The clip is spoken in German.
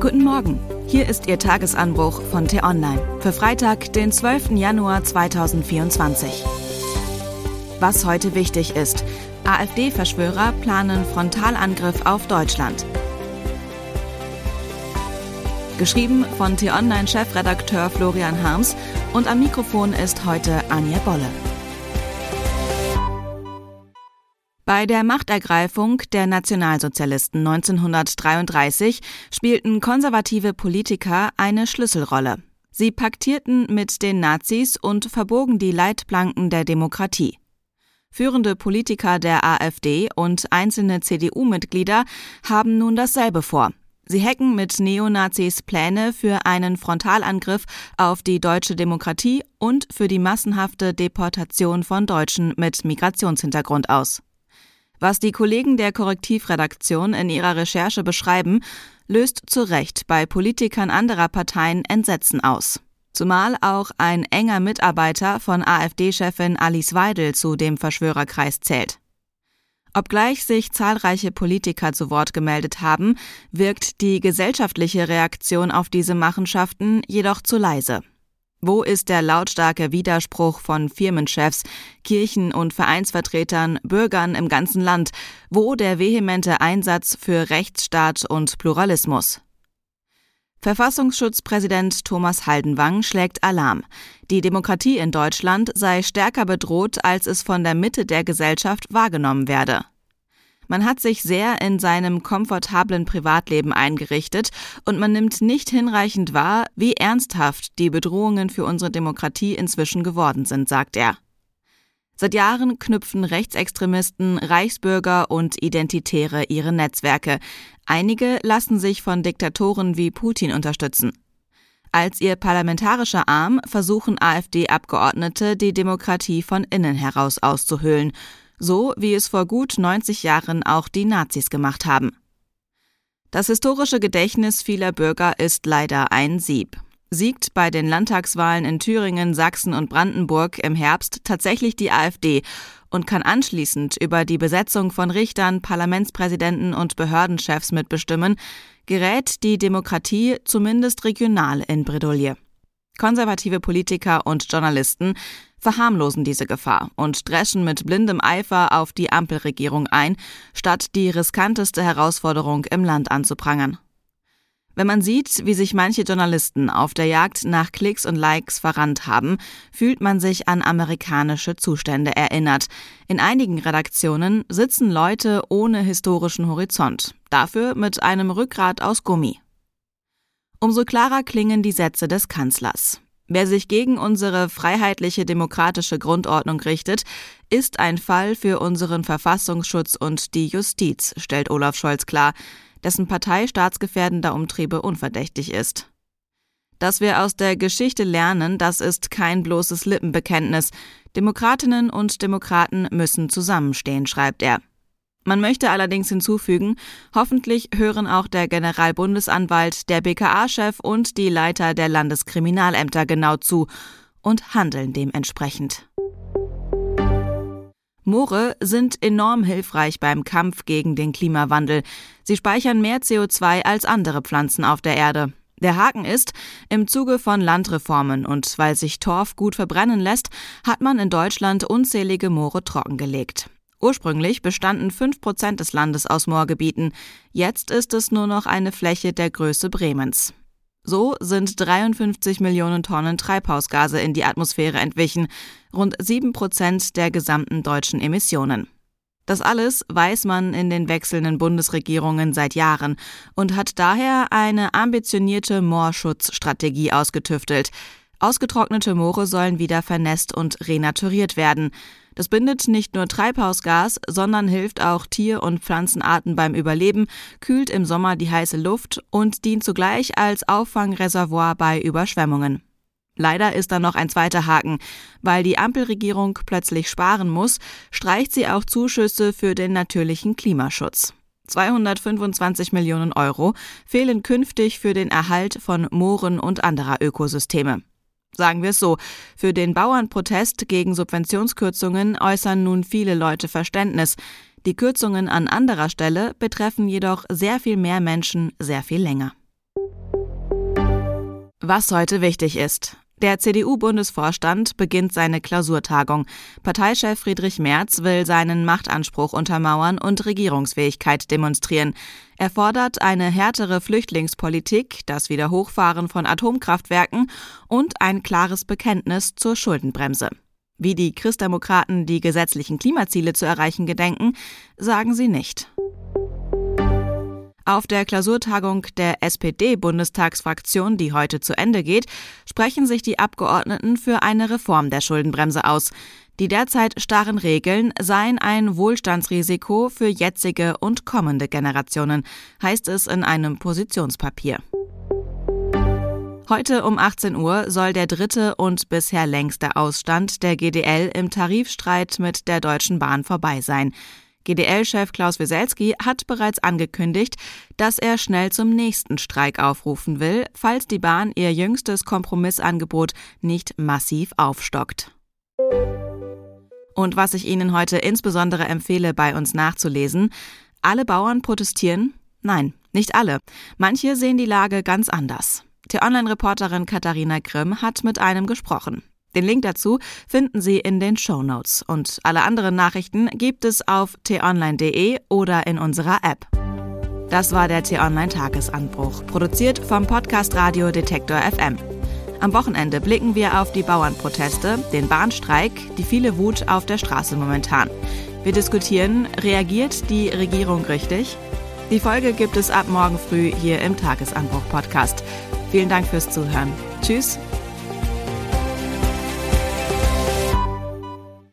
Guten Morgen. Hier ist Ihr Tagesanbruch von T-Online für Freitag, den 12. Januar 2024. Was heute wichtig ist. AfD-Verschwörer planen Frontalangriff auf Deutschland. Geschrieben von T-Online-Chefredakteur Florian Harms und am Mikrofon ist heute Anja Bolle. Bei der Machtergreifung der Nationalsozialisten 1933 spielten konservative Politiker eine Schlüsselrolle. Sie paktierten mit den Nazis und verbogen die Leitplanken der Demokratie. Führende Politiker der AfD und einzelne CDU-Mitglieder haben nun dasselbe vor. Sie hacken mit Neonazis Pläne für einen Frontalangriff auf die deutsche Demokratie und für die massenhafte Deportation von Deutschen mit Migrationshintergrund aus. Was die Kollegen der Korrektivredaktion in ihrer Recherche beschreiben, löst zu Recht bei Politikern anderer Parteien Entsetzen aus. Zumal auch ein enger Mitarbeiter von AfD-Chefin Alice Weidel zu dem Verschwörerkreis zählt. Obgleich sich zahlreiche Politiker zu Wort gemeldet haben, wirkt die gesellschaftliche Reaktion auf diese Machenschaften jedoch zu leise. Wo ist der lautstarke Widerspruch von Firmenchefs, Kirchen- und Vereinsvertretern, Bürgern im ganzen Land? Wo der vehemente Einsatz für Rechtsstaat und Pluralismus? Verfassungsschutzpräsident Thomas Haldenwang schlägt Alarm. Die Demokratie in Deutschland sei stärker bedroht, als es von der Mitte der Gesellschaft wahrgenommen werde. Man hat sich sehr in seinem komfortablen Privatleben eingerichtet und man nimmt nicht hinreichend wahr, wie ernsthaft die Bedrohungen für unsere Demokratie inzwischen geworden sind, sagt er. Seit Jahren knüpfen Rechtsextremisten, Reichsbürger und Identitäre ihre Netzwerke. Einige lassen sich von Diktatoren wie Putin unterstützen. Als ihr parlamentarischer Arm versuchen AfD-Abgeordnete, die Demokratie von innen heraus auszuhöhlen so wie es vor gut 90 Jahren auch die Nazis gemacht haben. Das historische Gedächtnis vieler Bürger ist leider ein Sieb. Siegt bei den Landtagswahlen in Thüringen, Sachsen und Brandenburg im Herbst tatsächlich die AfD und kann anschließend über die Besetzung von Richtern, Parlamentspräsidenten und Behördenchefs mitbestimmen, gerät die Demokratie zumindest regional in Bredouille. Konservative Politiker und Journalisten verharmlosen diese Gefahr und dreschen mit blindem Eifer auf die Ampelregierung ein, statt die riskanteste Herausforderung im Land anzuprangern. Wenn man sieht, wie sich manche Journalisten auf der Jagd nach Klicks und Likes verrannt haben, fühlt man sich an amerikanische Zustände erinnert. In einigen Redaktionen sitzen Leute ohne historischen Horizont, dafür mit einem Rückgrat aus Gummi. Umso klarer klingen die Sätze des Kanzlers. Wer sich gegen unsere freiheitliche demokratische Grundordnung richtet, ist ein Fall für unseren Verfassungsschutz und die Justiz, stellt Olaf Scholz klar, dessen Partei staatsgefährdender Umtriebe unverdächtig ist. Dass wir aus der Geschichte lernen, das ist kein bloßes Lippenbekenntnis. Demokratinnen und Demokraten müssen zusammenstehen, schreibt er. Man möchte allerdings hinzufügen, hoffentlich hören auch der Generalbundesanwalt, der BKA-Chef und die Leiter der Landeskriminalämter genau zu und handeln dementsprechend. Moore sind enorm hilfreich beim Kampf gegen den Klimawandel. Sie speichern mehr CO2 als andere Pflanzen auf der Erde. Der Haken ist, im Zuge von Landreformen und weil sich Torf gut verbrennen lässt, hat man in Deutschland unzählige Moore trockengelegt. Ursprünglich bestanden 5 Prozent des Landes aus Moorgebieten, jetzt ist es nur noch eine Fläche der Größe Bremens. So sind 53 Millionen Tonnen Treibhausgase in die Atmosphäre entwichen, rund 7 Prozent der gesamten deutschen Emissionen. Das alles weiß man in den wechselnden Bundesregierungen seit Jahren und hat daher eine ambitionierte Moorschutzstrategie ausgetüftelt. Ausgetrocknete Moore sollen wieder vernässt und renaturiert werden. Das bindet nicht nur Treibhausgas, sondern hilft auch Tier- und Pflanzenarten beim Überleben, kühlt im Sommer die heiße Luft und dient zugleich als Auffangreservoir bei Überschwemmungen. Leider ist da noch ein zweiter Haken. Weil die Ampelregierung plötzlich sparen muss, streicht sie auch Zuschüsse für den natürlichen Klimaschutz. 225 Millionen Euro fehlen künftig für den Erhalt von Mooren und anderer Ökosysteme. Sagen wir es so, für den Bauernprotest gegen Subventionskürzungen äußern nun viele Leute Verständnis. Die Kürzungen an anderer Stelle betreffen jedoch sehr viel mehr Menschen sehr viel länger. Was heute wichtig ist. Der CDU-Bundesvorstand beginnt seine Klausurtagung. Parteichef Friedrich Merz will seinen Machtanspruch untermauern und Regierungsfähigkeit demonstrieren. Er fordert eine härtere Flüchtlingspolitik, das Wiederhochfahren von Atomkraftwerken und ein klares Bekenntnis zur Schuldenbremse. Wie die Christdemokraten die gesetzlichen Klimaziele zu erreichen gedenken, sagen sie nicht. Auf der Klausurtagung der SPD-Bundestagsfraktion, die heute zu Ende geht, sprechen sich die Abgeordneten für eine Reform der Schuldenbremse aus. Die derzeit starren Regeln seien ein Wohlstandsrisiko für jetzige und kommende Generationen, heißt es in einem Positionspapier. Heute um 18 Uhr soll der dritte und bisher längste Ausstand der GDL im Tarifstreit mit der Deutschen Bahn vorbei sein. GDL-Chef Klaus Wieselski hat bereits angekündigt, dass er schnell zum nächsten Streik aufrufen will, falls die Bahn ihr jüngstes Kompromissangebot nicht massiv aufstockt. Und was ich Ihnen heute insbesondere empfehle, bei uns nachzulesen, alle Bauern protestieren? Nein, nicht alle. Manche sehen die Lage ganz anders. T-Online-Reporterin Katharina Grimm hat mit einem gesprochen. Den Link dazu finden Sie in den Show Notes und alle anderen Nachrichten gibt es auf t-online.de oder in unserer App. Das war der T-Online Tagesanbruch, produziert vom Podcast Radio Detektor FM. Am Wochenende blicken wir auf die Bauernproteste, den Bahnstreik, die viele Wut auf der Straße momentan. Wir diskutieren, reagiert die Regierung richtig? Die Folge gibt es ab morgen früh hier im Tagesanbruch Podcast. Vielen Dank fürs Zuhören. Tschüss